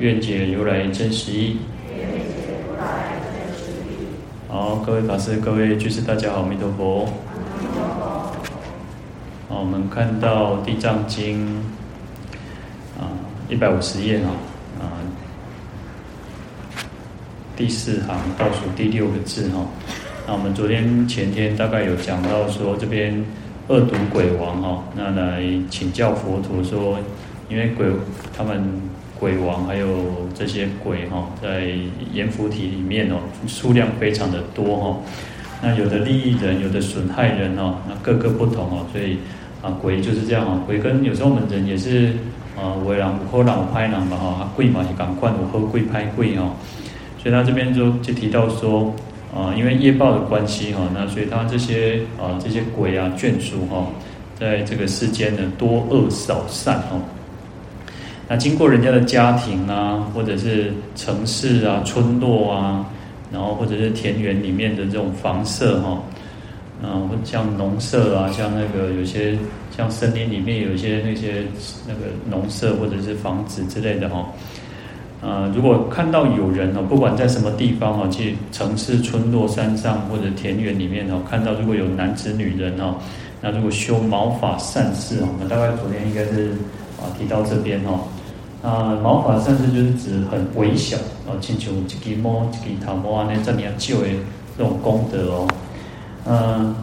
愿解如来真实义。好，各位法师、各位居士，大家好，阿弥陀佛。好，我们看到《地藏经》啊，一百五十页啊，啊，第四行倒数第六个字哈。那我们昨天、前天大概有讲到说，这边恶毒鬼王哈，那来请教佛陀说，因为鬼他们。鬼王还有这些鬼哈，在阎浮提里面哦，数量非常的多哈。那有的利益人，有的损害人哦，那各个不同哦。所以啊，鬼就是这样哦。鬼跟有时候我们人也是啊，为人有好人有歹人嘛哈。贵嘛是赶快有好鬼歹鬼哦。所以他这边就就提到说啊，因为业报的关系哈，那所以他这些啊这些鬼啊眷属哈，在这个世间呢，多恶少善哦。那经过人家的家庭啊，或者是城市啊、村落啊，然后或者是田园里面的这种房舍哈，啊，或像农舍啊，像那个有些像森林里面有一些那些那个农舍或者是房子之类的哈，啊，如果看到有人哦，不管在什么地方哈，去城市、村落、山上或者田园里面哦，看到如果有男子、女人哦，那如果修毛发善事哦，我们大概昨天应该是啊提到这边哦。啊，毛发甚至就是指很微小，啊，亲像一支毛、一支头毛啊，那这么少的这种功德哦，嗯，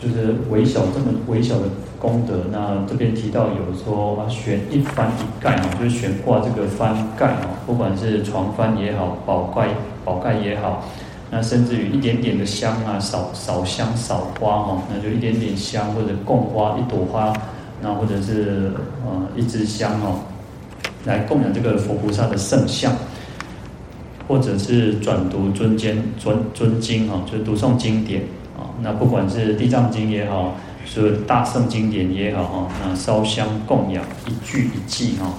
就是微小这么微小的功德。那这边提到有说啊，悬一幡一盖哦，就是悬挂这个幡盖哦，不管是床幡也好，宝盖宝盖也好，那甚至于一点点的香啊，扫扫香扫花哈，那就一点点香或者供花一朵花，那或者是呃一支香哦。来供养这个佛菩萨的圣像，或者是转读尊经尊尊经哈，就是读诵经典啊。那不管是地藏经也好，是大圣经典也好哈，那烧香供养一句一句哈。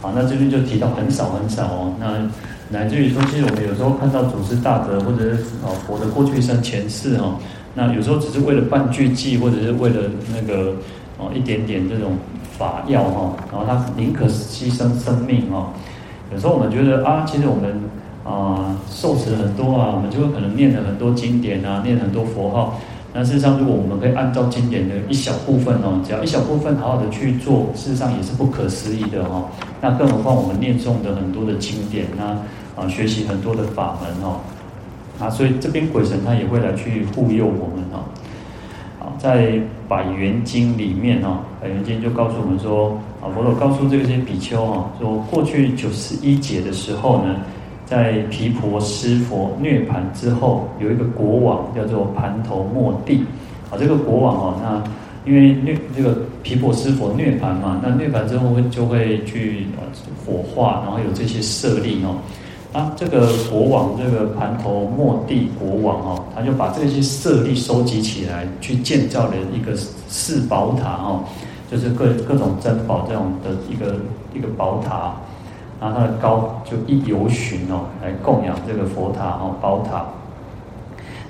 好，那这边就提到很少很少哦。那乃至于说，其实我们有时候看到祖师大德或者是啊佛的过去生前世哈，那有时候只是为了半句偈，或者是为了那个哦一点点这种。法药哈，然后他宁可牺牲生命哈。有时候我们觉得啊，其实我们啊受持很多啊，我们就会可能念了很多经典啊，念很多佛号。那事实上，如果我们可以按照经典的一小部分哦，只要一小部分好好的去做，事实上也是不可思议的哈。那更何况我们念诵的很多的经典啊，啊学习很多的法门哈，啊所以这边鬼神他也会来去护佑我们哈。在《百缘经》里面哈，《百缘经》就告诉我们说，啊，佛陀告诉这些比丘哈，说过去九十一劫的时候呢，在毗婆尸佛涅槃之后，有一个国王叫做盘头末帝，啊，这个国王哦，那因为涅这个毗婆尸佛涅槃嘛，那涅槃之后会就会去火化，然后有这些舍利哦。啊，这个国王，这个盘头末帝国王哦，他就把这些舍利收集起来，去建造了一个四宝塔哦，就是各各种珍宝这种的一个一个宝塔，然后它的高就一由旬哦，来供养这个佛塔哦，宝塔。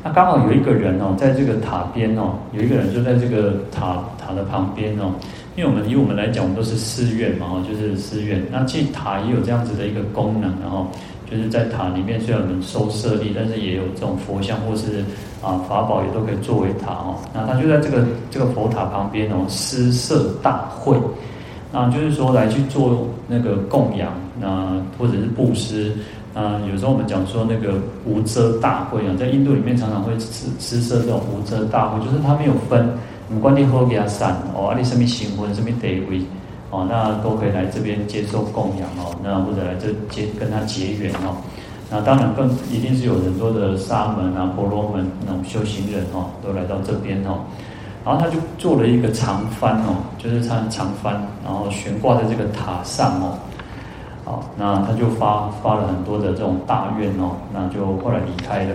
那刚好有一个人哦，在这个塔边哦，有一个人就在这个塔塔的旁边哦，因为我们以我们来讲，我们都是寺院嘛哦，就是寺院，那其实塔也有这样子的一个功能，然后。就是在塔里面，虽然我们收舍利，但是也有这种佛像或是啊法宝，也都可以作为塔哦。那他就在这个这个佛塔旁边哦，施设大会，那就是说来去做那个供养，那或者是布施。啊，有时候我们讲说那个无遮大会啊，在印度里面常常会施施设这种无遮大会，就是他没有分，你关你好给他散哦，啊你什么行为什么地位。哦，那都可以来这边接受供养哦，那或者来这结跟他结缘哦，那当然更一定是有很多的沙门啊、婆罗门那种修行人哦，都来到这边哦，然后他就做了一个长幡哦，就是他长幡，然后悬挂在这个塔上哦，好，那他就发发了很多的这种大愿哦，那就后来离开了。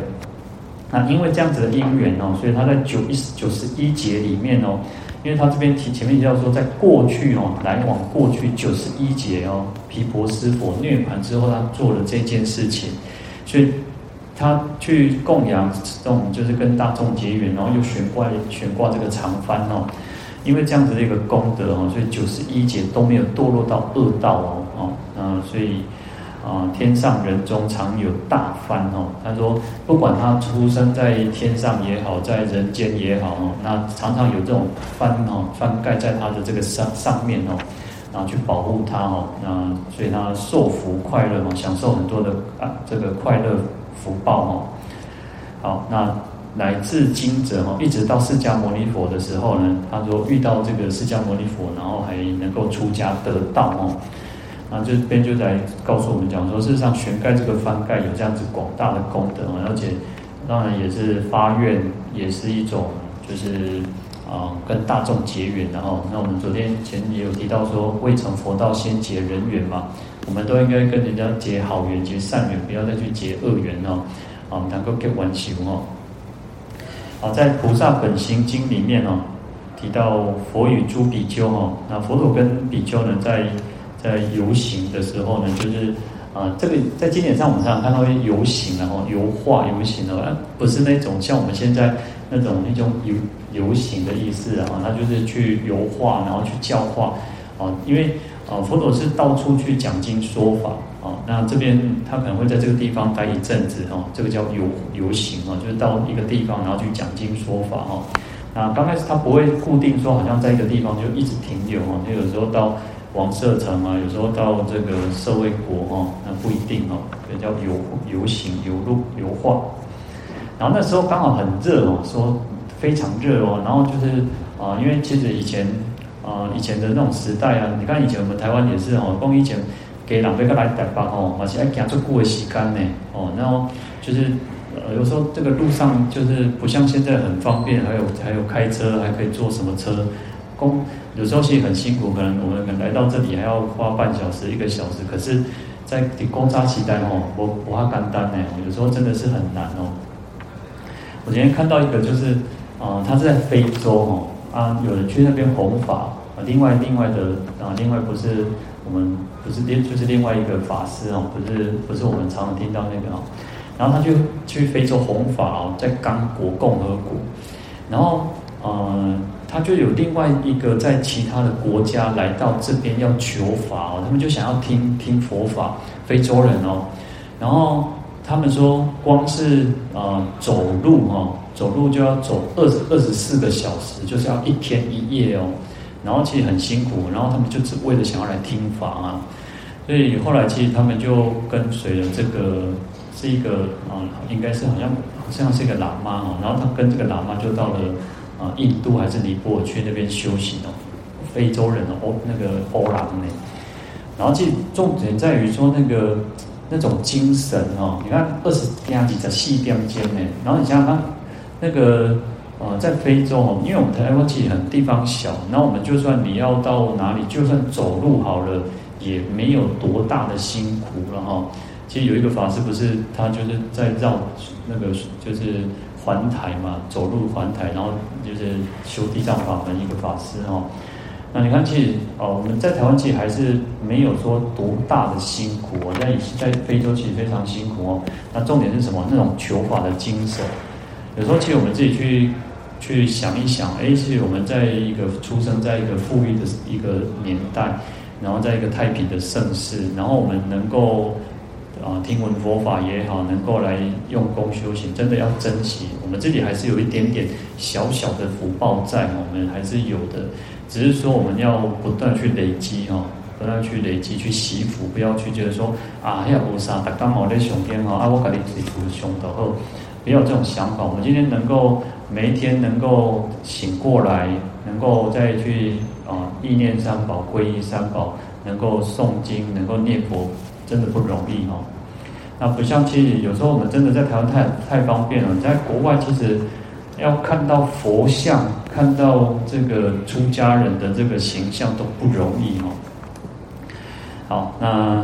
那因为这样子的因缘哦，所以他在九一九十一节里面哦，因为他这边提前面提到说，在过去哦，来往过去九十一节哦，毗婆尸佛涅槃之后，他做了这件事情，所以他去供养这种就是跟大众结缘，然后又悬挂悬挂这个长幡哦。因为这样子的一个功德哦，所以九十一劫都没有堕落到恶道哦，哦，那所以啊，天上人中常有大幡哦。他说，不管他出生在天上也好，在人间也好哦，那常常有这种幡哦，翻盖在他的这个上上面哦，然后去保护他哦，那所以他受福快乐哦，享受很多的啊这个快乐福报哦。好，那。乃至今者哦，一直到释迦牟尼佛的时候呢，他说遇到这个释迦牟尼佛，然后还能够出家得道哦。那这边就在告诉我们讲说，事实上悬盖这个翻盖有这样子广大的功德，而且当然也是发愿，也是一种就是啊跟大众结缘的哈。那我们昨天前也有提到说，未成佛道先结人缘嘛，我们都应该跟人家结好缘、结善缘，不要再去结恶缘哦。啊，能够结完修哦。好，在《菩萨本行经》里面哦，提到佛与诸比丘哦，那佛陀跟比丘呢，在在游行的时候呢，就是啊，这个在经典上我们常常看到一些游行然后游画游行的，不是那种像我们现在那种那种游游行的意思啊，他就是去游画，然后去教化啊，因为啊，佛陀是到处去讲经说法。啊，那这边他可能会在这个地方待一阵子哦，这个叫游游行啊，就是到一个地方，然后去讲经说法哦。那刚开始他不会固定说，好像在一个地方就一直停留啊，就有时候到王舍城啊，有时候到这个社会国哦，那不一定哦，也叫游游行、游路、游化。然后那时候刚好很热哦，说非常热哦，然后就是啊，因为其实以前啊，以前的那种时代啊，你看以前我们台湾也是哦，光以前。给人要来台北哦，而且还行足久的时间呢哦，然后就是呃有时候这个路上就是不像现在很方便，还有还有开车还可以坐什么车，公有时候其实很辛苦，可能我们可能来到这里还要花半小时一个小时，可是，在公差期待哦，我我怕干单呢，有时候真的是很难哦。我今天看到一个就是啊、他是在非洲哦啊，有人去那边弘法啊，另外另外的啊，另外不是。我们不是另就是另外一个法师哦，不是不是我们常常听到那个哦，然后他就去非洲弘法哦，在刚果共和国，然后呃，他就有另外一个在其他的国家来到这边要求法哦，他们就想要听听佛法，非洲人哦，然后他们说光是呃走路哦，走路就要走二十二十四个小时，就是要一天一夜哦。然后其实很辛苦，然后他们就只为了想要来听法啊，所以后来其实他们就跟随了这个是一个啊，应该是好像好像是一个喇嘛哦，然后他跟这个喇嘛就到了啊印度还是尼泊尔去那边修行哦，非洲人哦，那个欧郎呢，然后其实重点在于说那个那种精神哦，你看二十天几在细边间呢，然后你想想看那个。呃，在非洲哦，因为我们台湾其实很地方小，那我们就算你要到哪里，就算走路好了，也没有多大的辛苦了哈。其实有一个法师不是他就是在绕那个就是环台嘛，走路环台，然后就是修地藏法门一个法师哈。那你看，其实哦，我们在台湾其实还是没有说多大的辛苦哦，在在非洲其实非常辛苦哦。那重点是什么？那种求法的精神。有时候其实我们自己去。去想一想，哎，其实我们在一个出生在一个富裕的一个年代，然后在一个太平的盛世，然后我们能够啊听闻佛法也好，能够来用功修行，真的要珍惜。我们这里还是有一点点小小的福报在，我们还是有的，只是说我们要不断去累积哈，不断去累积去惜福，不要去觉得说啊，呀，菩萨他刚好在上天哈，啊，我给你祈福上的后，不要这种想法。我们今天能够。每一天能够醒过来，能够再去啊意念三宝、皈依三宝，能够诵经、能够念佛，真的不容易哈。那不像其实有时候我们真的在台湾太太方便了，你在国外其实要看到佛像、看到这个出家人的这个形象都不容易哦。好，那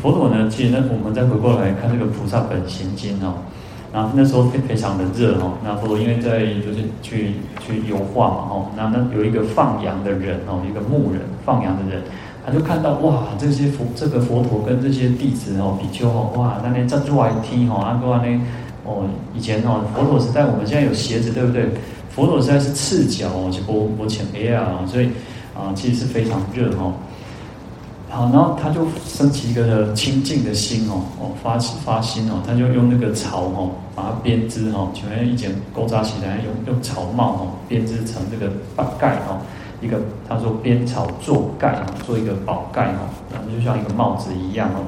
佛陀呢，其实呢，我们再回过来看这个《菩萨本行经》哦，然后那时候非非常的热哦，那佛陀因为在就是去去游化嘛哦，那那有一个放羊的人哦，一个牧人放羊的人，他就看到哇，这些佛这个佛陀跟这些弟子哦，比丘哦，哇，那那站出来听哦，阿哥阿那哦，以前哦，佛陀时代我们现在有鞋子对不对？佛陀实在是赤脚哦，就不不前 A 啊，所以啊，其实是非常热哦。好，然后他就升起一个清净的心哦，哦发起发心哦，他就用那个草哦，把它编织哦，前面一剪勾扎起来，用用草帽哦编织成这个宝盖哦，一个他说编草做盖哦，做一个宝盖哦，然后就像一个帽子一样哦，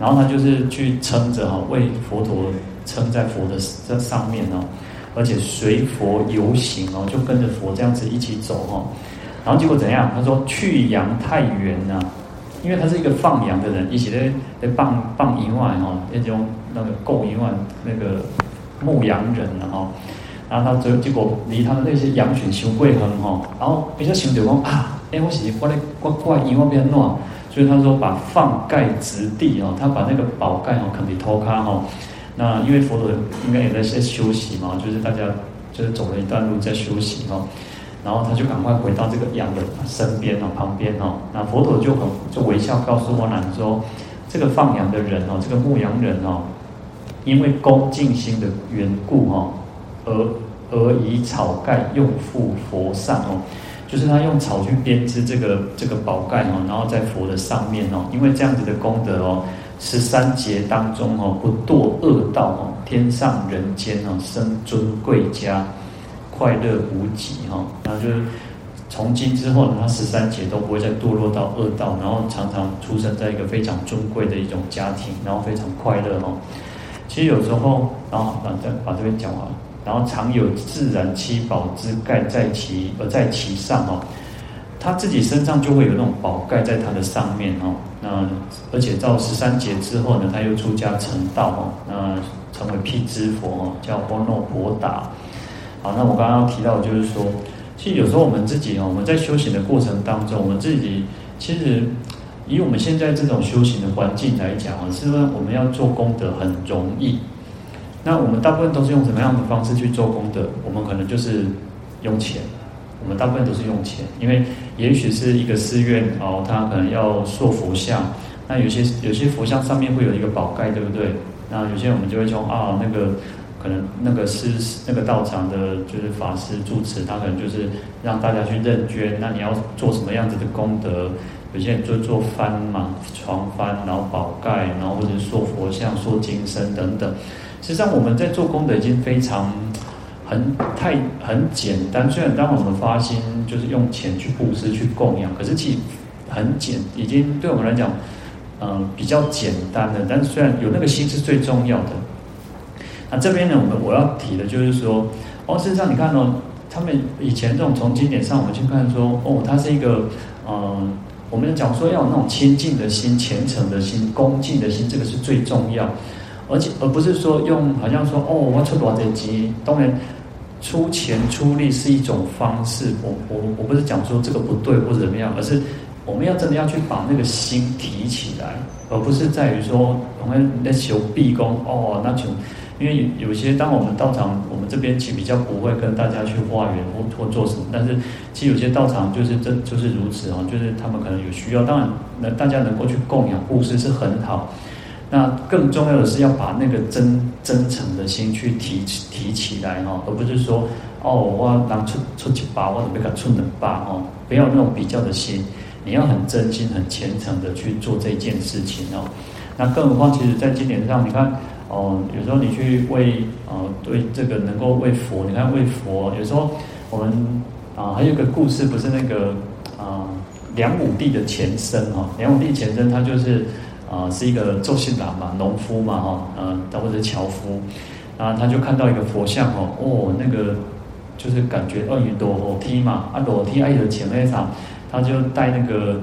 然后他就是去撑着哈，为佛陀撑在佛的这上面哦，而且随佛游行哦，就跟着佛这样子一起走哦，然后结果怎样？他说去羊太原呐。因为他是一个放羊的人，一起在在放放羊外哈，那种那个供羊外那个牧羊人然后，然后他最后结果离他的那些羊群相过远哈，然后比较想着讲啊，哎我是我咧我挂羊外边弄，所以他说把放盖直地哦，他把那个宝盖哦肯定偷看哈，那因为佛陀应该也在在休息嘛，就是大家就是走了一段路在休息哦。然后他就赶快回到这个羊的身边哦，旁边哦，那佛陀就很就微笑告诉我难说，这个放羊的人哦，这个牧羊人哦，因为恭敬心的缘故哦，而而以草盖用覆佛上哦，就是他用草去编织这个这个宝盖哦，然后在佛的上面哦，因为这样子的功德哦，十三劫当中哦，不堕恶道哦，天上人间哦，生尊贵家。快乐无极哈，那就是从今之后呢，他十三劫都不会再堕落到恶道，然后常常出生在一个非常尊贵的一种家庭，然后非常快乐哈。其实有时候，然后把这把这边讲完，然后常有自然七宝之盖在其而在其上哈，他自己身上就会有那种宝盖在他的上面哈。那而且到十三劫之后呢，他又出家成道哈，那成为辟支佛哈，叫波诺婆达。好，那我刚刚提到就是说，其实有时候我们自己哦，我们在修行的过程当中，我们自己其实以我们现在这种修行的环境来讲啊，是不是我们要做功德很容易？那我们大部分都是用什么样的方式去做功德？我们可能就是用钱，我们大部分都是用钱，因为也许是一个寺院哦，他可能要塑佛像，那有些有些佛像上面会有一个宝盖，对不对？那有些我们就会说啊，那个。可能那个是那个道场的，就是法师住持，他可能就是让大家去认捐。那你要做什么样子的功德？有些人就做幡嘛，床幡，然后宝盖，然后或者塑佛像、塑金身等等。实际上我们在做功德已经非常很太很简单。虽然当我们发心就是用钱去布施、去供养，可是其实很简，已经对我们来讲，嗯、比较简单的。但是虽然有那个心是最重要的。那这边呢，我们我要提的就是说，哦，事实上你看哦，他们以前这种从经典上我们去看说，哦，它是一个，呃，我们讲说要有那种亲近的心、虔诚的心、恭敬的心，这个是最重要，而且而不是说用好像说，哦，我要出多少钱，当然出钱出力是一种方式，我我我不是讲说这个不对或者怎么样，而是我们要真的要去把那个心提起来，而不是在于说我们在求毕恭，哦，那就。因为有些，当我们道场，我们这边其实比较不会跟大家去化缘或或做什么，但是其实有些道场就是真就是如此哦，就是他们可能有需要，当然那大家能够去供养布施是很好，那更重要的是要把那个真真诚的心去提提起来哈，而不是说哦，我拿出出几把，我准备给出两把哦，不要那种比较的心，你要很真心、很虔诚的去做这件事情哦。那更何况，其实在经典上，你看。哦，有时候你去为呃对这个能够为佛，你看为佛，有时候我们啊、还有个故事，不是那个啊、呃、梁武帝的前身哈、哦，梁武帝前身他就是啊、是一个周姓郎嘛，农夫嘛哈，呃或者是樵夫，然后他就看到一个佛像哦，哦那个就是感觉哦，有裸体嘛，啊裸体爱的前那场，他就带那个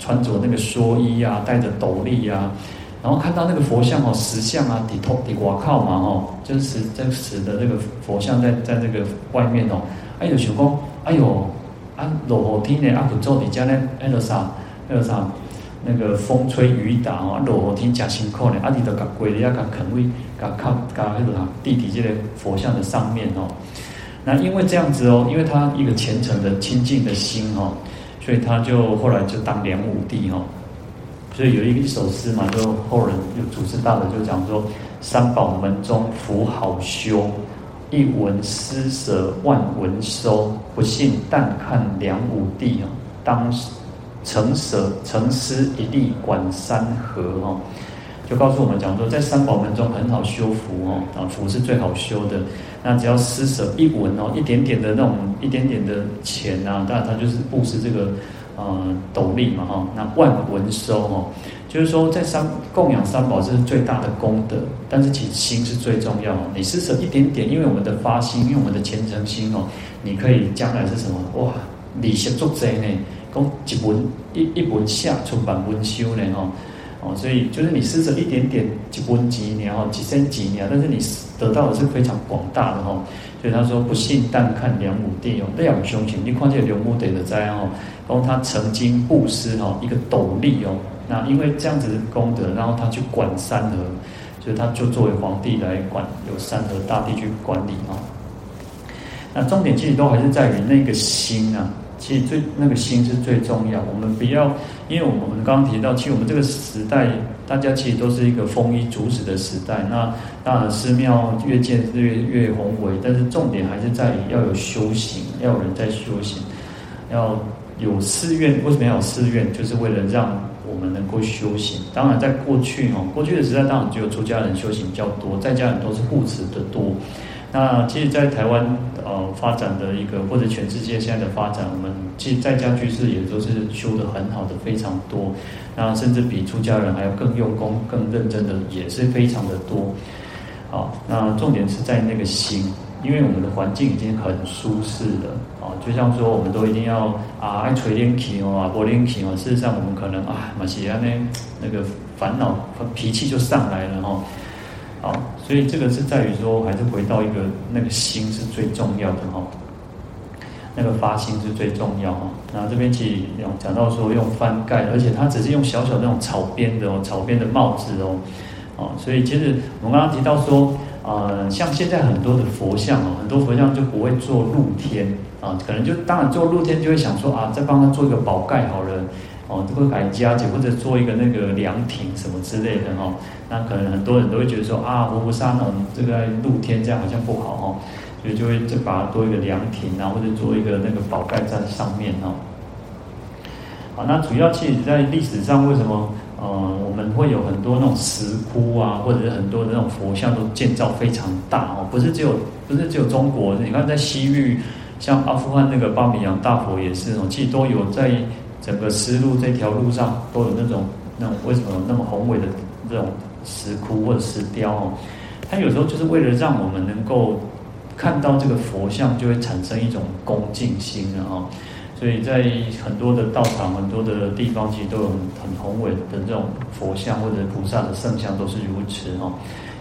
穿着那个蓑衣啊，戴着斗笠啊。然后看到那个佛像哦，石像啊，底头底瓦靠嘛哦，就是真实的那个佛像在在那个外面哦，哎呦想讲，哎呦，啊落雨天呢，啊不做底家呢，那个啥，那个啥，那个风吹雨打哦，落雨天真辛苦呢，啊，你都甲跪咧，甲肯为甲靠甲迄个地底这个佛像的上面哦。那因为这样子哦，因为他一个虔诚的清净的心哦，所以他就后来就当梁武帝哦。所以有一一首诗嘛，就后人有祖师大德就讲说：三宝门中福好修，一文施舍万文收，不信但看梁武帝哦，当时成舍成施一力管三河哦。就告诉我们讲说，在三宝门中很好修福哦，啊，福是最好修的。那只要施舍一文哦，一点点的那种一点点的钱呐，当然他就是布施这个呃斗笠嘛哈。那万文收哦，就是说在三供养三宝这是最大的功德，但是其实心是最重要。你施舍一点点，因为我们的发心，因为我们的虔诚心哦，你可以将来是什么哇？利息足济呢？讲一文一一文下出万文修呢哈。哦，所以就是你施舍一点点几分几年哦，几生几年，但是你得到的是非常广大的哈。所以他说不信但看梁武帝哦，那样凶险。你况且梁武帝的灾哦，然后他曾经布施哦一个斗笠哦，那因为这样子的功德，然后他去管山河，所以他就作为皇帝来管有山河大地去管理哦。那重点其实都还是在于那个心啊。其实最那个心是最重要，我们不要，因为我们刚刚提到，其实我们这个时代，大家其实都是一个丰衣足食的时代。那当然寺庙越建越越宏伟，但是重点还是在于要有修行，要有人在修行，要有寺院。为什么要有寺院？就是为了让我们能够修行。当然，在过去哦，过去的时代当然只有出家人修行比较多，在家人都是护持的多。那其实，在台湾呃发展的一个，或者全世界现在的发展，我们其实在家居士也都是修得很好的，非常多。那甚至比出家人还要更用功、更认真的，也是非常的多。好，那重点是在那个心，因为我们的环境已经很舒适了啊，就像说我们都一定要啊爱垂帘气哦啊玻璃气哦，事实上我们可能啊马西亚那那个烦恼和脾气就上来了哈。好，所以这个是在于说，还是回到一个那个心是最重要的哈，那个发心是最重要哈。那这边其实讲到说用翻盖，而且它只是用小小那种草编的哦，草编的帽子哦，哦，所以其实我们刚刚提到说，呃，像现在很多的佛像哦，很多佛像就不会做露天啊，可能就当然做露天就会想说啊，再帮他做一个宝盖好了。哦，都会改加减或者做一个那个凉亭什么之类的哈，那可能很多人都会觉得说啊，活菩萨呢，这个露天这样好像不好哈，所以就会再把它多一个凉亭啊，或者做一个那个宝盖在上面哈。好，那主要其实在历史上为什么呃我们会有很多那种石窟啊，或者是很多的那种佛像都建造非常大哦，不是只有不是只有中国，你看在西域，像阿富汗那个巴米扬大佛也是哦，其实都有在。整个丝路这条路上都有那种那种为什么有那么宏伟的这种石窟或者石雕哦？它有时候就是为了让我们能够看到这个佛像，就会产生一种恭敬心啊！所以在很多的道场、很多的地方，其实都有很宏伟的这种佛像或者菩萨的圣像，都是如此哦。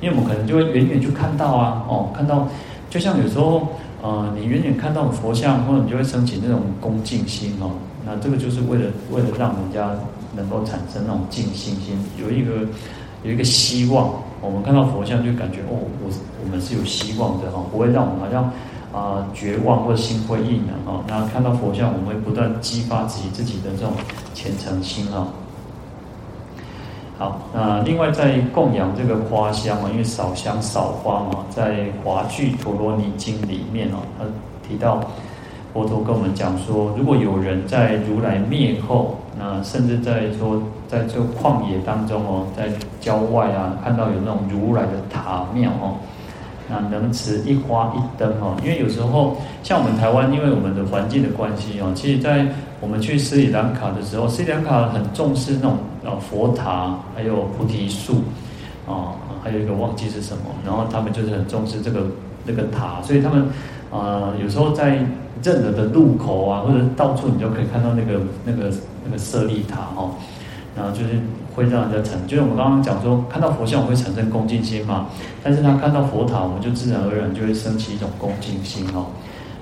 因为我们可能就会远远就看到啊，哦，看到就像有时候呃，你远远看到佛像，或者你就会升起那种恭敬心哦。那这个就是为了为了让人家能够产生那种静心心，有一个有一个希望。我们看到佛像就感觉哦，我我们是有希望的哈，不会让我们好像啊、呃、绝望或心灰意冷哈。然后看到佛像，我们会不断激发自己自己的这种虔诚心哈。好，那另外在供养这个花香嘛，因为扫香扫花嘛，在《华具陀罗尼经》里面哦，他提到。佛陀跟我们讲说，如果有人在如来灭后，那甚至在说在这旷野当中哦，在郊外啊，看到有那种如来的塔庙哦，那能持一花一灯哦，因为有时候像我们台湾，因为我们的环境的关系哦，其实，在我们去斯里兰卡的时候，斯里兰卡很重视那种呃佛塔，还有菩提树啊，还有一个忘记是什么，然后他们就是很重视这个这个塔，所以他们、呃，有时候在。任何的路口啊，或者到处你就可以看到那个那个那个舍利塔哦，然后就是会让人家产，就是我们刚刚讲说，看到佛像我会产生恭敬心嘛，但是他看到佛塔，我们就自然而然就会升起一种恭敬心哦。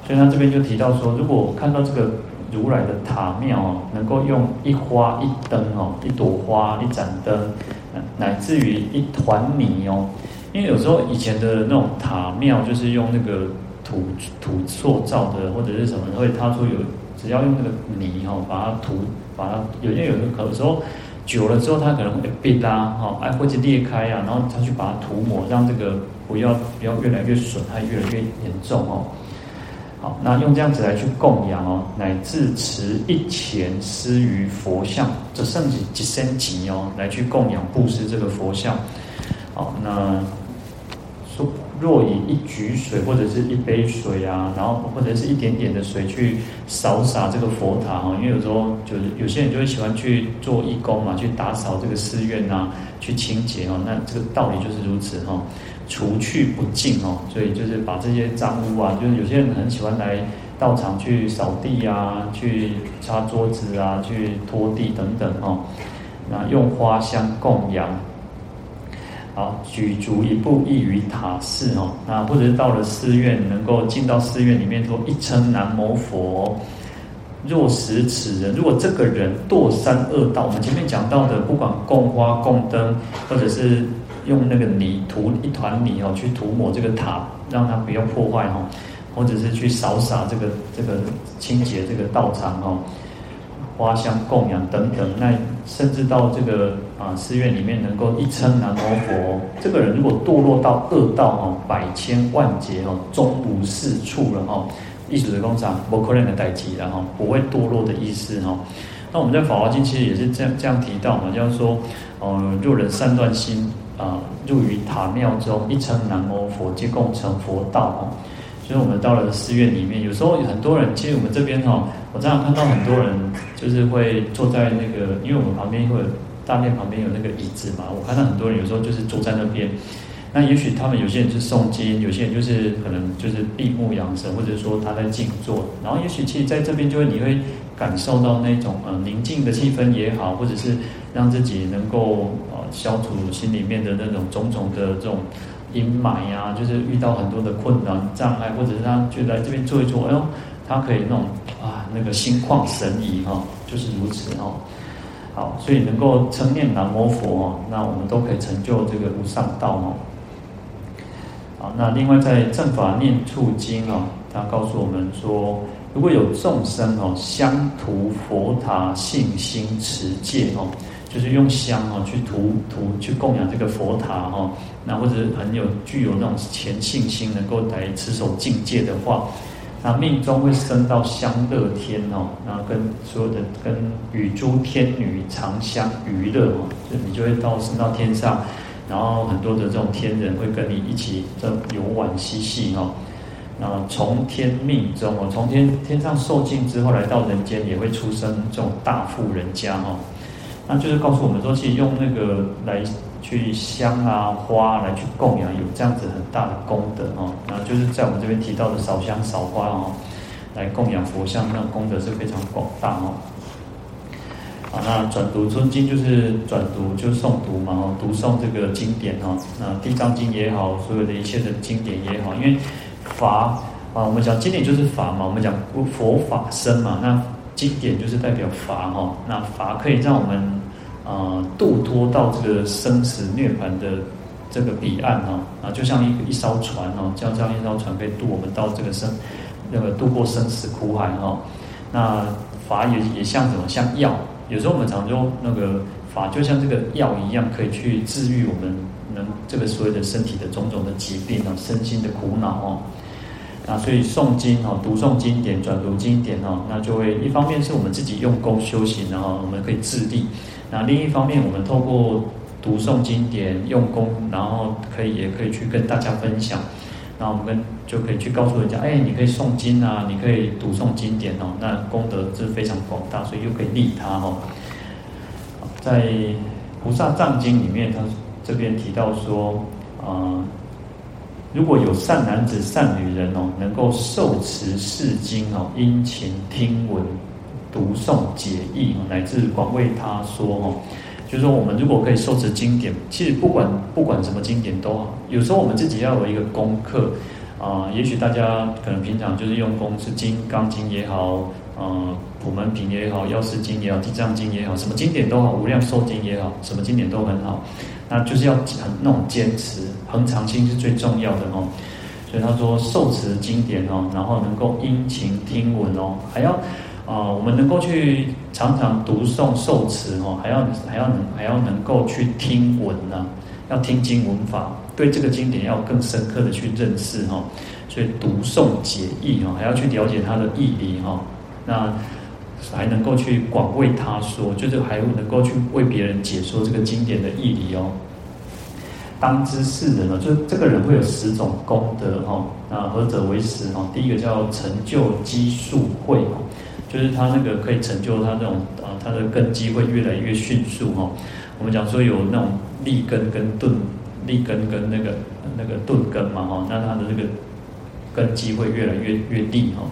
所以他这边就提到说，如果看到这个如来的塔庙哦，能够用一花一灯哦，一朵花一盏灯，乃至于一团泥哦。因为有时候以前的那种塔庙就是用那个土土塑造的，或者是什么，会他说有只要用那个泥哈，把它涂，把它有些有的可有时候久了之后，它可能会变啦哈，哎或者裂开啊，然后他去把它涂抹，让这个不要不要越来越损害越来越严重哦。好，那用这样子来去供养哦，乃至持一钱施于佛像，这甚至几升级哦，来去供养布施这个佛像。好，那若以一举水或者是一杯水啊，然后或者是一点点的水去扫洒这个佛塔哈，因为有时候就是有些人就会喜欢去做义工嘛，去打扫这个寺院啊，去清洁哦，那这个道理就是如此哈。除去不净哦，所以就是把这些脏污啊，就是有些人很喜欢来道场去扫地啊，去擦桌子啊，去拖地等等哦。那用花香供养，好，举足一步异于塔寺哦。那或者是到了寺院，能够进到寺院里面说一称南无佛。若使此人，如果这个人堕三恶道，我们前面讲到的，不管供花供灯，或者是。用那个泥涂一团泥哦，去涂抹这个塔，让它不要破坏哦，或者是去扫洒这个这个清洁这个道场哦，花香供养等等，那甚至到这个啊寺院里面能够一称南无佛，这个人如果堕落到恶道哦，百千万劫哦，终无是处了哈，意思是工厂不可能的代替然后不会堕落的意思哈。那我们在《法华经》其实也是这样这样提到嘛，就是说，呃，若人善断心。啊，入于塔庙中，一称南无佛，即共成佛道哦。所以，我们到了寺院里面，有时候很多人，其实我们这边哈，我常常看到很多人，就是会坐在那个，因为我们旁边会有大殿旁边有那个椅子嘛，我看到很多人有时候就是坐在那边。那也许他们有些人是诵经，有些人就是可能就是闭目养神，或者说他在静坐。然后，也许其实在这边就会你会感受到那种呃宁静的气氛也好，或者是让自己能够呃消除心里面的那种种种的这种阴霾呀，就是遇到很多的困难障碍，或者是他就来这边坐一坐，哎呦，他可以那种啊那个心旷神怡哈，就是如此哈。好，所以能够称念南无佛哦，那我们都可以成就这个无上道哦。好，那另外在《正法念处经》哦，他告诉我们说，如果有众生哦，香涂佛塔，信心持戒哦，就是用香哦去涂涂去供养这个佛塔哈，那或者很有具有那种虔信心，能够来持守境界的话，那命中会升到香乐天哦，然后跟所有的跟与诸天女常相娱乐哦，就你就会到升到天上。然后很多的这种天人会跟你一起这游玩嬉戏哈，那从天命中哦，从天天上受尽之后来到人间也会出生这种大富人家哈，那就是告诉我们说，其实用那个来去香啊花来去供养，有这样子很大的功德哦，那就是在我们这边提到的扫香扫花哦，来供养佛像，那功德是非常广大哦。啊，那转读尊经就是转读，就是诵读嘛，哦，读诵这个经典哦，那地藏经也好，所有的一切的经典也好，因为法啊，我们讲经典就是法嘛，我们讲佛法身嘛，那经典就是代表法哈，那法可以让我们啊渡脱到这个生死涅槃的这个彼岸哈，啊，就像一一艘船哦，这样这样一艘船可以渡我们到这个生那个渡过生死苦海哈，那法也也像什么，像药。有时候我们常说那个法就像这个药一样，可以去治愈我们能这个所谓的身体的种种的疾病啊，身心的苦恼哦。那所以诵经哦，读诵经典，转读经典哦，那就会一方面是我们自己用功修行，然后我们可以自立；那另一方面，我们透过读诵经典用功，然后可以也可以去跟大家分享。那我们就可以去告诉人家，哎，你可以诵经啊，你可以读诵经典哦，那功德是非常广大，所以又可以利他哦。在《菩萨藏经》里面，他这边提到说，啊、如果有善男子、善女人哦，能够受持是经哦，殷勤听闻、读诵解义，乃至广为他说哦。就是说，我们如果可以受持经典，其实不管不管什么经典都好。有时候我们自己要有一个功课啊、也许大家可能平常就是用功是《金刚经》也好呃普门品也好，药师经也好，地藏经也好，什么经典都好，无量寿经也好，什么经典都很好，那就是要很那种坚持，恒常心是最重要的哦。所以他说受持经典哦，然后能够殷勤听闻哦，还要啊、我们能够去常常读诵受持哦，还要还要能还要能够去听闻呢、啊，要听经闻法，对这个经典要更深刻的去认识哈。所以读诵解义哈，还要去了解它的义理哈，那还能够去广为他说，就是还能够去为别人解说这个经典的义理哦。当知是人呢，就这个人会有十种功德哈。那何者为十哈？第一个叫成就积数慧哈，就是他那个可以成就他那种啊，他的根基会越来越迅速哈。我们讲说有那种立根跟顿立根跟那个那个顿根嘛哈，那他的这个根基会越来越越利哈。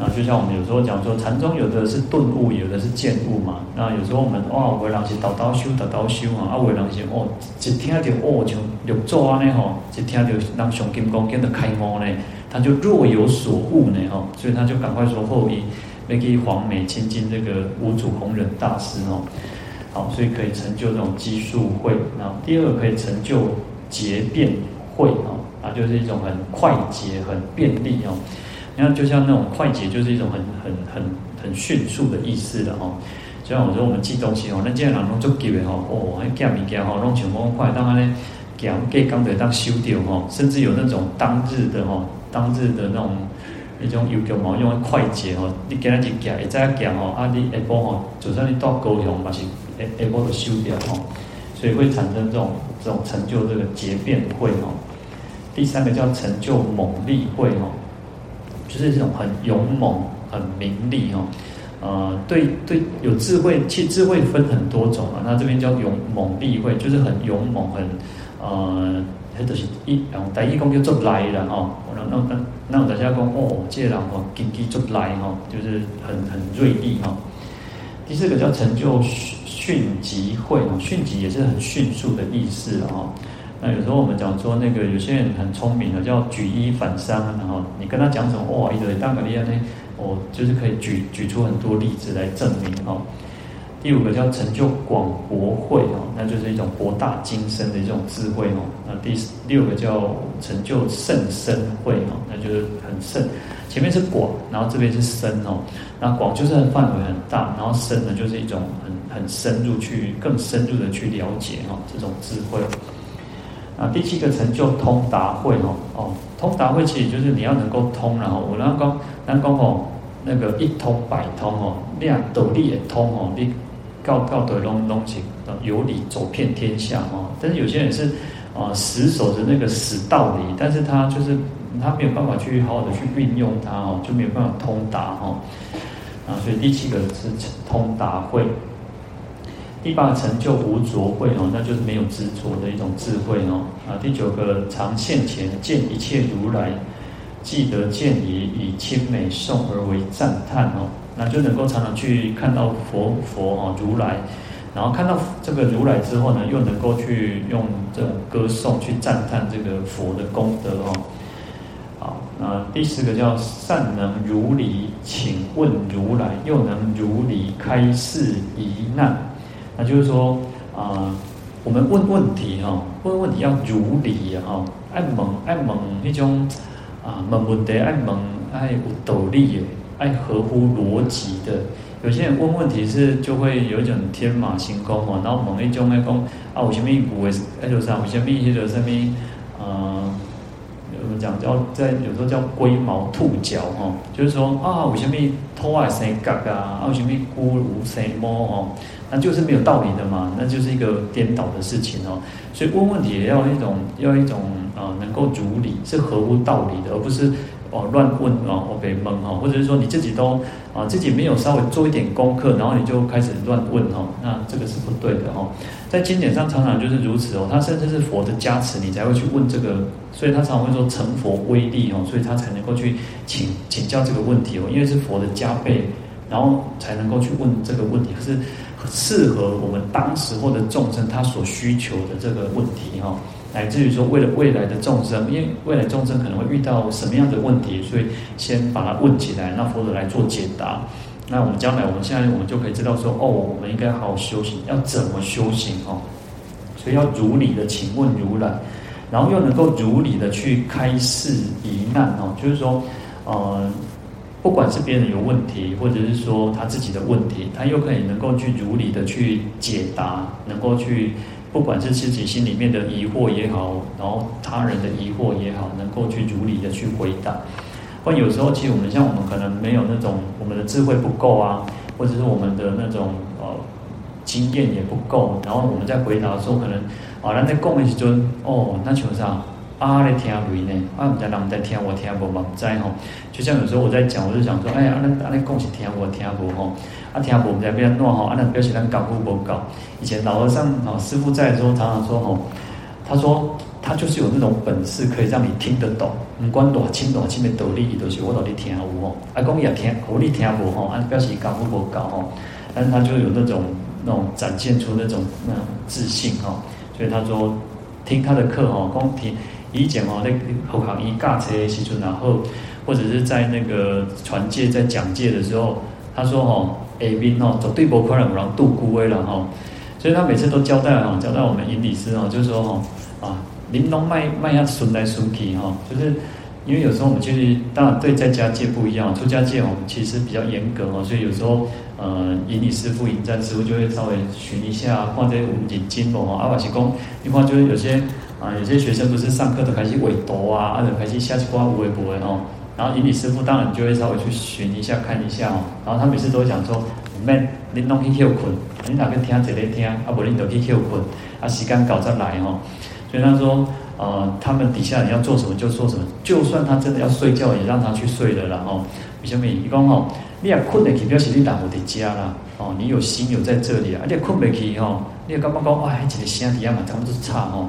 那就像我们有时候讲说，禅宗有的是顿悟，有的是见悟嘛。那有时候我们哇，有人是叨叨修叨叨修啊，啊，有人是哦，一听到哦，像六祖安尼吼，一听到人上金刚经的开悟呢，他就若有所悟呢吼，所以他就赶快说后以要去黄梅亲近这个五祖弘忍大师哦。好，所以可以成就这种基数会。那第二可以成就捷便慧哦，啊，就是一种很快捷、很便利哦。你看，就像那种快捷，就是一种很很很很迅速的意思的哦。就像我说，我们寄东西哦，那既然人拢足急的吼，哦，还寄物件吼，拢像讲快，当然呢，寄寄刚才当收掉哦，甚至有那种当日的哦，当日的那种那种邮局嘛，用快捷吼，你今日寄，会再寄吼，啊，你下晡吼，就算你到高雄嘛是下下晡就收掉吼，所以会产生这种这种成就这个结变会吼。第三个叫成就猛利慧吼。就是这种很勇猛、很明利哦，呃，对对，有智慧，其实智慧分很多种啊。那这边叫勇猛利会，就是很勇猛、很呃，那就是一用第一讲叫做来了哦。那那那那大家讲哦，这人哦，经济做来哈，就是很很锐利哈。第四个叫成就迅疾慧，迅疾也是很迅速的意思啊。那有时候我们讲说那个有些人很聪明的，叫举一反三，然后你跟他讲什么，哇，一堆大个例子呢，我就是可以举举出很多例子来证明哦。第五个叫成就广博慧哦，那就是一种博大精深的一种智慧哦。那第六个叫成就甚深慧哦，那就是很深，前面是广，然后这边是深哦。那广就是范围很大，然后深呢就是一种很很深入去更深入的去了解哈这种智慧。啊，第七个成就通达慧哦哦，通达慧其实就是你要能够通，然后我刚刚刚刚哦，那个一通百通哦，量斗力也通哦，你告告对拢拢行，有理走遍天下哦。但是有些人是啊死守着那个死道理，但是他就是他没有办法去好好的去运用它哦，就没有办法通达哦。啊，所以第七个是通达慧。第八成就无着慧哦，那就是没有执着的一种智慧哦。啊，第九个常现前见一切如来，既得见已，以亲美颂而为赞叹哦，那就能够常常去看到佛佛哦如来，然后看到这个如来之后呢，又能够去用这种歌颂去赞叹这个佛的功德哦。好，那第四个叫善能如理请问如来，又能如理开示疑难。那就是说，啊、我们问问题哈，问问题要如理哈，爱问爱问那种啊，问问题爱问爱有道理的，爱合乎逻辑的。有些人问问题是就会有一种天马行空嘛，然后猛一种那讲啊，为什么不会？哎，就是啊，为什么那个什么呃，我们讲叫在有时候叫龟毛兔角哈，就是说啊，为什么头爱生角啊？啊，为什么龟无生毛哦？那就是没有道理的嘛，那就是一个颠倒的事情哦。所以问问题也要一种，要一种啊、呃，能够如理，是合乎道理的，而不是哦乱问啊，我被蒙哈，或者是说你自己都啊自己没有稍微做一点功课，然后你就开始乱问哈，那这个是不对的哈。在经典上常常就是如此哦，他甚至是佛的加持，你才会去问这个，所以他常常会说成佛威力哦，所以他才能够去请请教这个问题哦，因为是佛的加倍，然后才能够去问这个问题，可是。适合我们当时或者众生他所需求的这个问题哈，乃至于说为了未来的众生，因为未来众生可能会遇到什么样的问题，所以先把它问起来，那佛陀来做解答。那我们将来，我们现在我们就可以知道说，哦，我们应该好好修行，要怎么修行哦？所以要如理的请问如来，然后又能够如理的去开示疑难哦，就是说，呃，不管是别人有问题，或者是说他自己的问题，他又可以能够去如理的去解答，能够去，不管是自己心里面的疑惑也好，然后他人的疑惑也好，能够去如理的去回答。或有时候，其实我们像我们可能没有那种我们的智慧不够啊，或者是我们的那种呃经验也不够，然后我们在回答的时候，可能啊，那在共一起尊，哦，那求啥啊，在听雷呢？啊，唔知人在听我听无嘛？唔知吼。就像有时候我在讲，我就想说，哎呀，那那讲是听我听无吼，啊，听无唔知变怎吼，啊，那表示咱功夫不够。以前老和尚啊，师傅在的时候，常常说吼，他说。他就是有那种本事，可以让你听得懂。不管多轻多轻的道理，伊都是我到底听无吼。阿公也听，我你听无吼。啊表示讲不不搞吼，但是他就有那种那种展现出那种那种自信哈。所以他说听他的课哈，光听以前哦，那后行一驾车的时阵，然后或者是在那个传戒在讲戒的时候，他说哈，下面哦走对不可能有人度孤的了哈。所以他每次都交代哈，交代我们引理师哈，就是说哈啊。玲珑卖卖下顺来顺去哈，就是因为有时候我们其实当然对在家戒不一样，出家戒我们其实比较严格哦，所以有时候呃引理师父、引赞师父就会稍微巡一下，或者我们引经哦，阿瓦西公，另外就是有些啊有些学生不是上课都开始尾读啊，或者开始下去刮无为不为哦，然后引理师傅当然就会稍微去巡一下看一下哦，然后他每次都会讲说，免你弄去休困，你哪个听一个听，啊不你都去休困，啊时间搞再来哦。所以他说，呃，他们底下你要做什么就做什么，就算他真的要睡觉，也让他去睡了。然后，为什么？你讲吼，你也困得起，表示你来我的家啦。哦，你有心有在这里啊，而且困不起吼，你也感觉讲，哇，这个声底下嘛，他们都是差吼。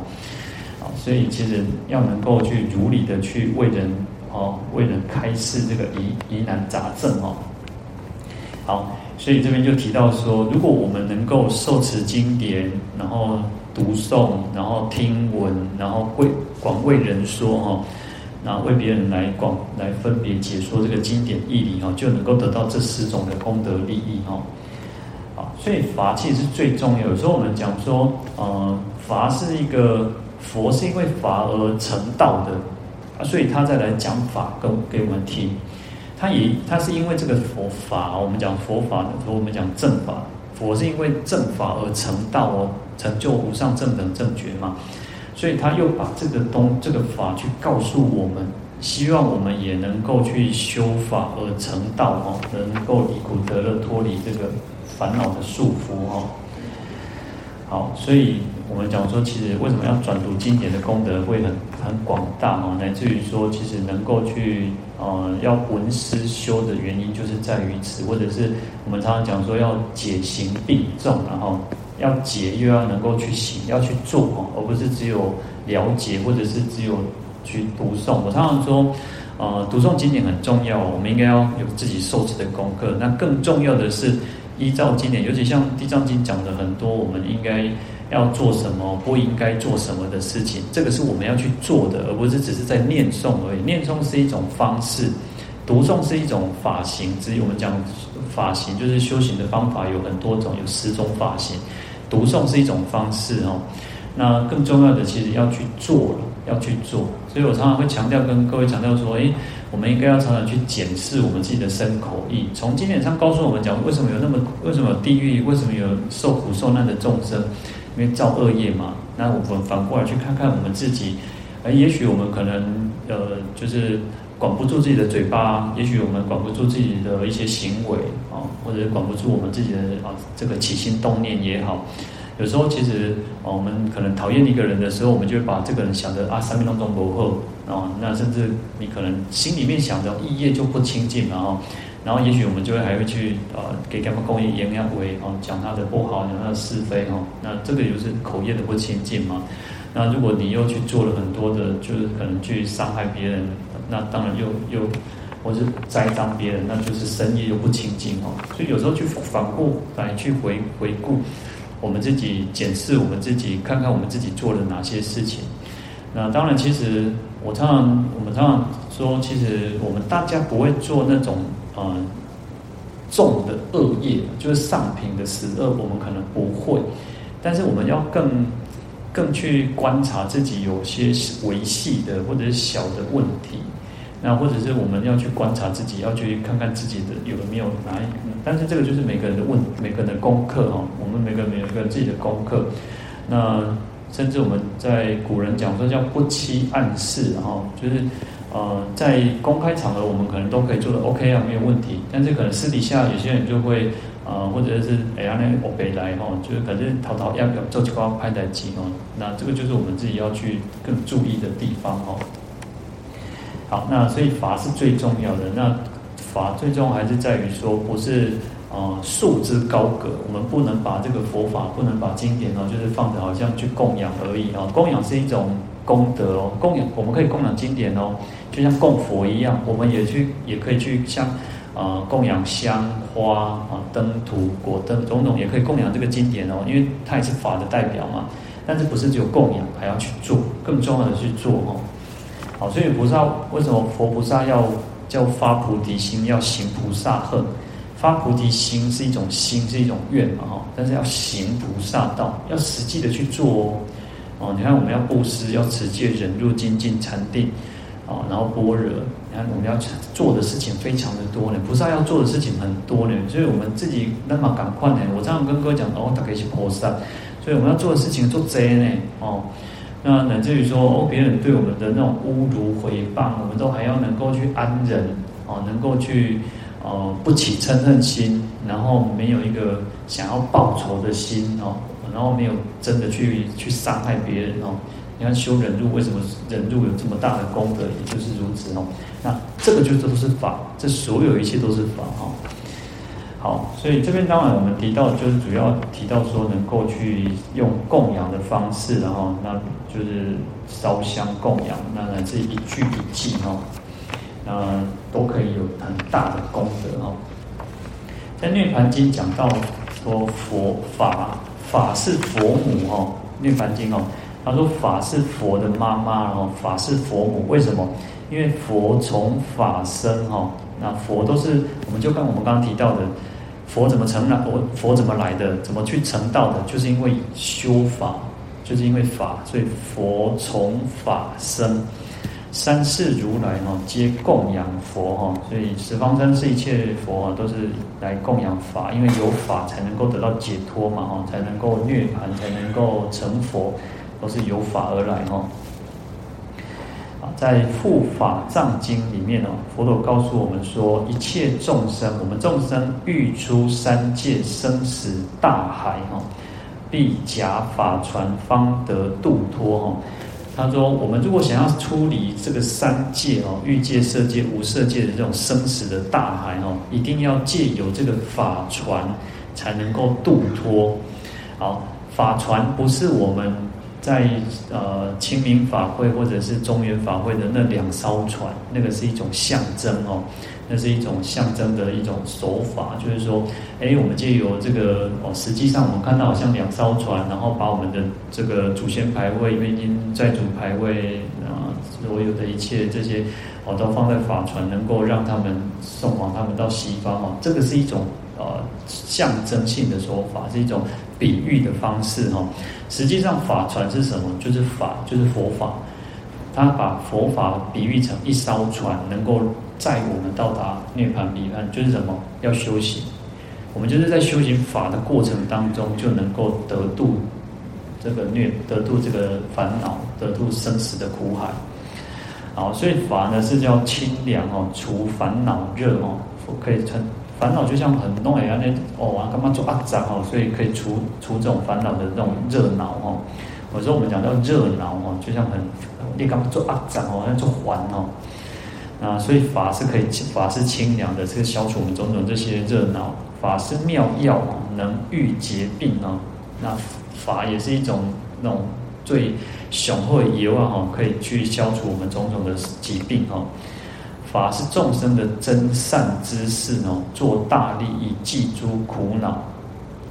所以其实要能够去如理的去为人，哦，为人开示这个疑疑难杂症哦。好，所以这边就提到说，如果我们能够受持经典，然后。读诵，然后听闻，然后为广为人说哈，然后为别人来广来分别解说这个经典义理哈，就能够得到这十种的功德利益哈。好，所以法其实是最重要。有时候我们讲说，呃，法是一个佛是因为法而成道的啊，所以他再来讲法给给我们听。他也他是因为这个佛法，我们讲佛法的时候，我们讲正法，佛是因为正法而成道哦。成就无上正等正觉嘛，所以他又把这个东这个法去告诉我们，希望我们也能够去修法而成道哦，能够离苦得乐，脱离这个烦恼的束缚哦。好，所以我们讲说，其实为什么要转读经典的功德会很很广大哦，乃至于说，其实能够去呃要闻思修的原因，就是在于此，或者是我们常常讲说要解行并重，然后。要解又要能够去行，要去做哦，而不是只有了解或者是只有去读诵。我常常说，呃，读诵经典很重要，我们应该要有自己受持的功课。那更重要的是依照经典，尤其像《地藏经》讲的很多，我们应该要做什么，不应该做什么的事情，这个是我们要去做的，而不是只是在念诵而已。念诵是一种方式，读诵是一种法行。至于我们讲法行，就是修行的方法有很多种，有十种法行。读诵是一种方式哦，那更重要的其实要去做了，要去做。所以我常常会强调，跟各位强调说，诶，我们应该要常常去检视我们自己的身口意。从经典上告诉我们讲，为什么有那么，为什么有地狱，为什么有受苦受难的众生？因为造恶业嘛。那我们反过来去看看我们自己，诶，也许我们可能呃，就是。管不住自己的嘴巴，也许我们管不住自己的一些行为啊，或者管不住我们自己的啊这个起心动念也好。有时候其实，我们可能讨厌一个人的时候，我们就会把这个人想的啊，生命当中不好啊，那甚至你可能心里面想着意业就不清净了哈。然后也许我们就会还会去呃给他们公益言语为哦讲他的不好，讲他的是非哈。那这个就是口业的不清净嘛。那如果你又去做了很多的，就是可能去伤害别人。那当然又又，或是栽赃别人，那就是身业又不清净哦。所以有时候去反顾来去回回顾我们自己，检视我们自己，看看我们自己做了哪些事情。那当然，其实我常常我们常常说，其实我们大家不会做那种呃重的恶业，就是上品的十恶，我们可能不会，但是我们要更更去观察自己有些维系的或者是小的问题，那或者是我们要去观察自己，要去看看自己的有没有哪一，但是这个就是每个人的问，每个人的功课哦，我们每个人每个人自己的功课，那甚至我们在古人讲说叫不欺暗室哈，就是。呃，在公开场合，我们可能都可以做的 OK 啊，没有问题。但是可能私底下有些人就会，呃，或者是哎呀，那我北来哈，就是可是偷偷要不要做几块拍台机哦。那这个就是我们自己要去更注意的地方哦。好，那所以法是最重要的。那法最终还是在于说，不是呃束之高阁，我们不能把这个佛法，不能把经典哦，就是放着好像去供养而已啊。供养是一种功德哦，供养我们可以供养经典哦。就像供佛一样，我们也去，也可以去像，呃，供养香花啊、灯土果灯种种，也可以供养这个经典哦，因为它也是法的代表嘛。但是不是只有供养，还要去做，更重要的去做哦。好，所以菩萨为什么佛菩萨要叫发菩提心，要行菩萨恨？发菩提心是一种心，是一种愿嘛哈，但是要行菩萨道，要实际的去做哦。哦，你看我们要布施，要持戒、忍辱、精进、禅定。啊，然后般若，你看我们要做的事情非常的多呢，菩萨要做的事情很多呢，所以我们自己那么赶快呢。我常常跟哥讲，哦，大家一起菩萨，所以我们要做的事情做贼呢，哦，那乃至于说，哦，别人对我们的那种侮辱诽谤，我们都还要能够去安忍，哦，能够去，呃，不起嗔恨心，然后没有一个想要报仇的心哦，然后没有真的去去伤害别人哦。你看修忍辱，为什么忍辱有这么大的功德？也就是如此哦。那这个就都是法，这所有一切都是法哈。好，所以这边当然我们提到，就是主要提到说能够去用供养的方式，然后那就是烧香供养，那乃至一句一偈哈，那都可以有很大的功德哈。在《涅槃经》讲到说佛法法是佛母哈，《涅槃经》哦。他说：“法是佛的妈妈，然后法是佛母。为什么？因为佛从法生，哈，那佛都是，我们就看我们刚刚提到的，佛怎么成来？佛佛怎么来的？怎么去成道的？就是因为修法，就是因为法，所以佛从法生。三世如来哈，皆供养佛哈，所以十方三世一切佛啊，都是来供养法，因为有法才能够得到解脱嘛，哈，才能够涅槃，才能够成佛。”都是由法而来哈，啊，在《护法藏经》里面哦，佛陀告诉我们说，一切众生，我们众生欲出三界生死大海哈，必假法船方得度脱哈。他说，我们如果想要出离这个三界哦，欲界、色界、无色界的这种生死的大海哦，一定要借由这个法船才能够度脱。好，法船不是我们。在呃清明法会或者是中元法会的那两艘船，那个是一种象征哦，那是一种象征的一种手法，就是说，哎，我们借由这个哦，实际上我们看到好像两艘船，然后把我们的这个祖先牌位、冤亲债主牌位啊，所有的一切这些哦，都放在法船，能够让他们送往他们到西方哦，这个是一种呃象征性的说法，是一种。比喻的方式哈，实际上法船是什么？就是法，就是佛法。他把佛法比喻成一艘船，能够载我们到达涅槃彼岸。就是什么？要修行。我们就是在修行法的过程当中，就能够得度这个虐，得度这个烦恼，得度生死的苦海。好，所以法呢是叫清凉哦，除烦恼热哦，可以称。烦恼就像很弄哎呀，那哦啊，干嘛做阿杂哦？所以可以除除这种烦恼的这种热闹哦。有时候我们讲到热闹哦，就像很你干嘛做阿杂哦，那做烦哦。啊，所以法是可以法是清凉的，这个消除我们种种这些热闹。法是妙药，能愈疾病哦。那法也是一种那种最雄厚的药啊哈，可以去消除我们种种的疾病哦。法是众生的真善知识哦，做大利益，济诸苦恼。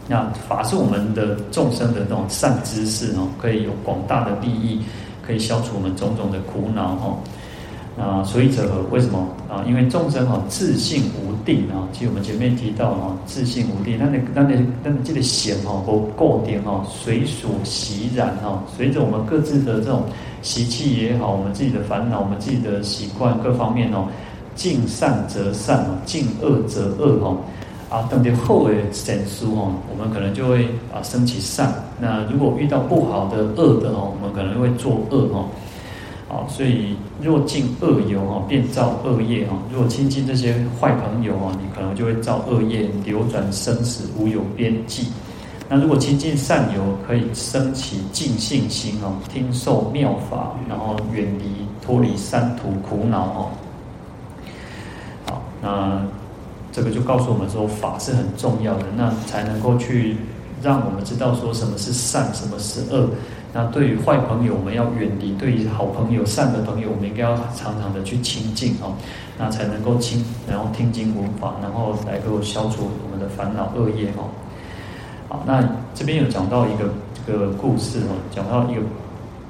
那法是我们的众生的那种善知识哦，可以有广大的利益，可以消除我们种种的苦恼哦。啊，所以者何？为什么啊？因为众生哈自信无定啊。其实我们前面提到哈，自信无定，那你那那那那这个弦哈不够点哈，随所习染哈，随着我们各自的这种习气也好，我们自己的烦恼，我们自己的习惯各方面哦，敬善则善，境恶则恶哈。啊，等到后尾显书哦，我们可能就会啊升起善。那如果遇到不好的恶的哦，我们可能会作恶哦。啊，所以若境恶友哦，便造恶业哈；如果亲近这些坏朋友哦，你可能就会造恶业，流转生死无有边际。那如果亲近善友，可以升起净信心哦，听受妙法，然后远离脱离三途苦恼哦。好，那这个就告诉我们说，法是很重要的，那才能够去让我们知道说什么是善，什么是恶。那对于坏朋友，我们要远离；对于好朋友、善的朋友，我们应该要常常的去亲近哦，那才能够亲，然后听经闻法，然后来够消除我们的烦恼恶业哦。好，那这边有讲到一个这个故事哦，讲到一个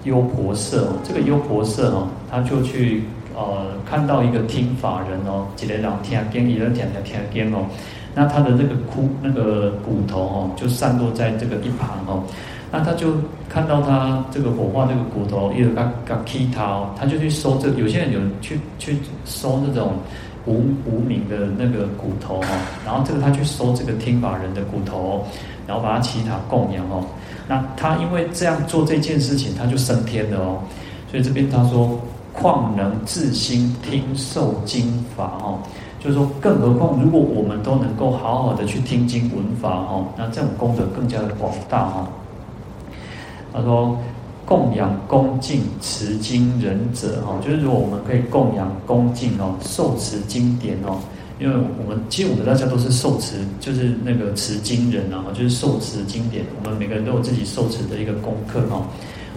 优婆塞哦，这个优婆塞哦，他就去呃看到一个听法人哦，一个人听经，一个人听听经哦，那他的那个骨那个骨头哦，就散落在这个一旁哦。那他就看到他这个火化这个骨头，一直嘎嘎踢他，他就去收这。有些人有去去收那种无无名的那个骨头哈，然后这个他去收这个听法人的骨头，然后把它起塔供养哦。那他因为这样做这件事情，他就升天了哦。所以这边他说，况能自心听受经法哦，就是说，更何况如果我们都能够好好的去听经闻法哦，那这种功德更加的广大哦。他说：“供养恭敬持经人者，哈，就是如果我们可以供养恭敬哦，受持经典哦，因为我们其实我们大家都是受持，就是那个持经人啊，就是受持经典。我们每个人都有自己受持的一个功课哈，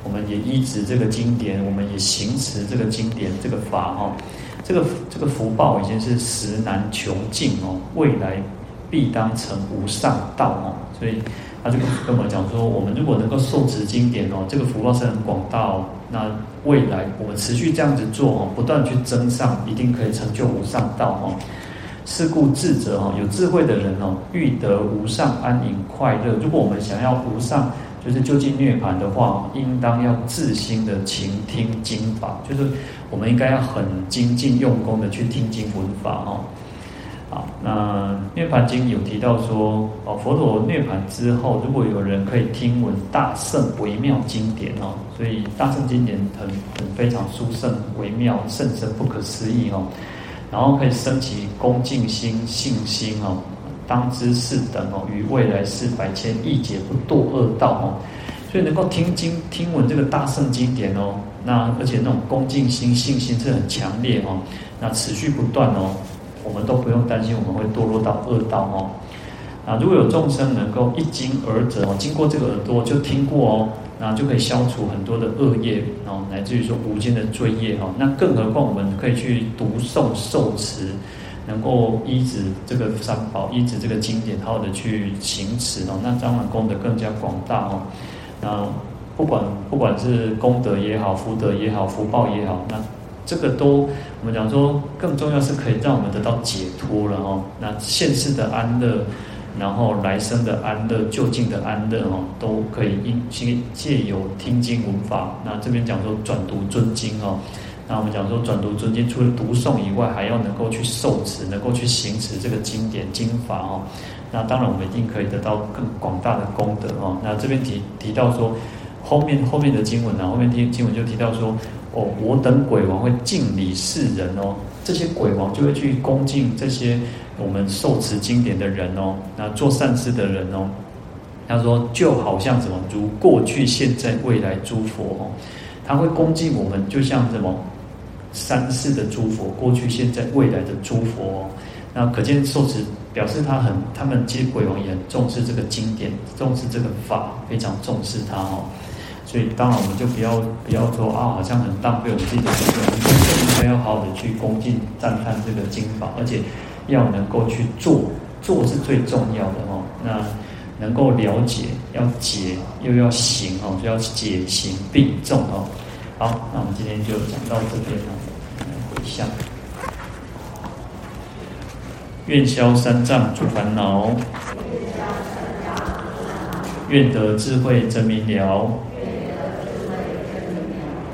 我们也依持这个经典，我们也行持这个经典这个法哈，这个这个福报已经是实难穷尽哦，未来必当成无上道哦，所以。”他就跟我们讲说，我们如果能够受持经典哦，这个福报是很广大哦。那未来我们持续这样子做哦，不断去增上，一定可以成就无上道哦。是故智者哦，有智慧的人哦，欲得无上安隐快乐。如果我们想要无上，就是究竟涅槃的话，应当要自心的倾听经法，就是我们应该要很精进用功的去听经闻法哦。好，那《涅槃经》有提到说，哦，佛陀涅槃之后，如果有人可以听闻大圣微妙经典哦，所以大圣经典很很非常殊胜微妙甚深不可思议哦，然后可以升起恭敬心信心哦，当知是等哦，于未来世百千亿劫不堕恶道哦，所以能够听经听闻这个大圣经典哦，那而且那种恭敬心信心是很强烈哦，那持续不断哦。我们都不用担心我们会堕落到恶道哦。啊，如果有众生能够一经耳者哦，经过这个耳朵就听过哦，那就可以消除很多的恶业，哦乃至于说无间的罪业哈。那更何况我们可以去读诵受持，能够依止这个三宝，依止这个经典，好好的去行持哦，那当然功德更加广大哦。那不管不管是功德也好，福德也好，福报也好，那。这个都我们讲说，更重要是可以让我们得到解脱了哦。那现世的安乐，然后来生的安乐，就近的安乐哦，都可以因借借由听经闻法。那这边讲说转读尊经哦，那我们讲说转读尊经，除了读诵以外，还要能够去受持，能够去行持这个经典经法哦。那当然我们一定可以得到更广大的功德哦。那这边提提到说，后面后面的经文呢，后面听经文就提到说。哦，我等鬼王会敬礼世人哦，这些鬼王就会去恭敬这些我们受持经典的人哦，那做善事的人哦。他说就好像什么，如过去、现在、未来诸佛哦，他会恭敬我们，就像什么三世的诸佛，过去、现在、未来的诸佛哦。那可见受持表示他很，他们这些鬼王也很重视这个经典，重视这个法，非常重视它哦。所以当然我们就不要不要说啊，好像很浪费我们自己的时间，我们更应该要好好的去恭敬赞叹这个经法，而且要能够去做，做是最重要的哦。那能够了解，要解又要行哦，就要解行并重哦。好，那我们今天就讲到这边了。相。愿消三障诸烦恼，愿得智慧真明了，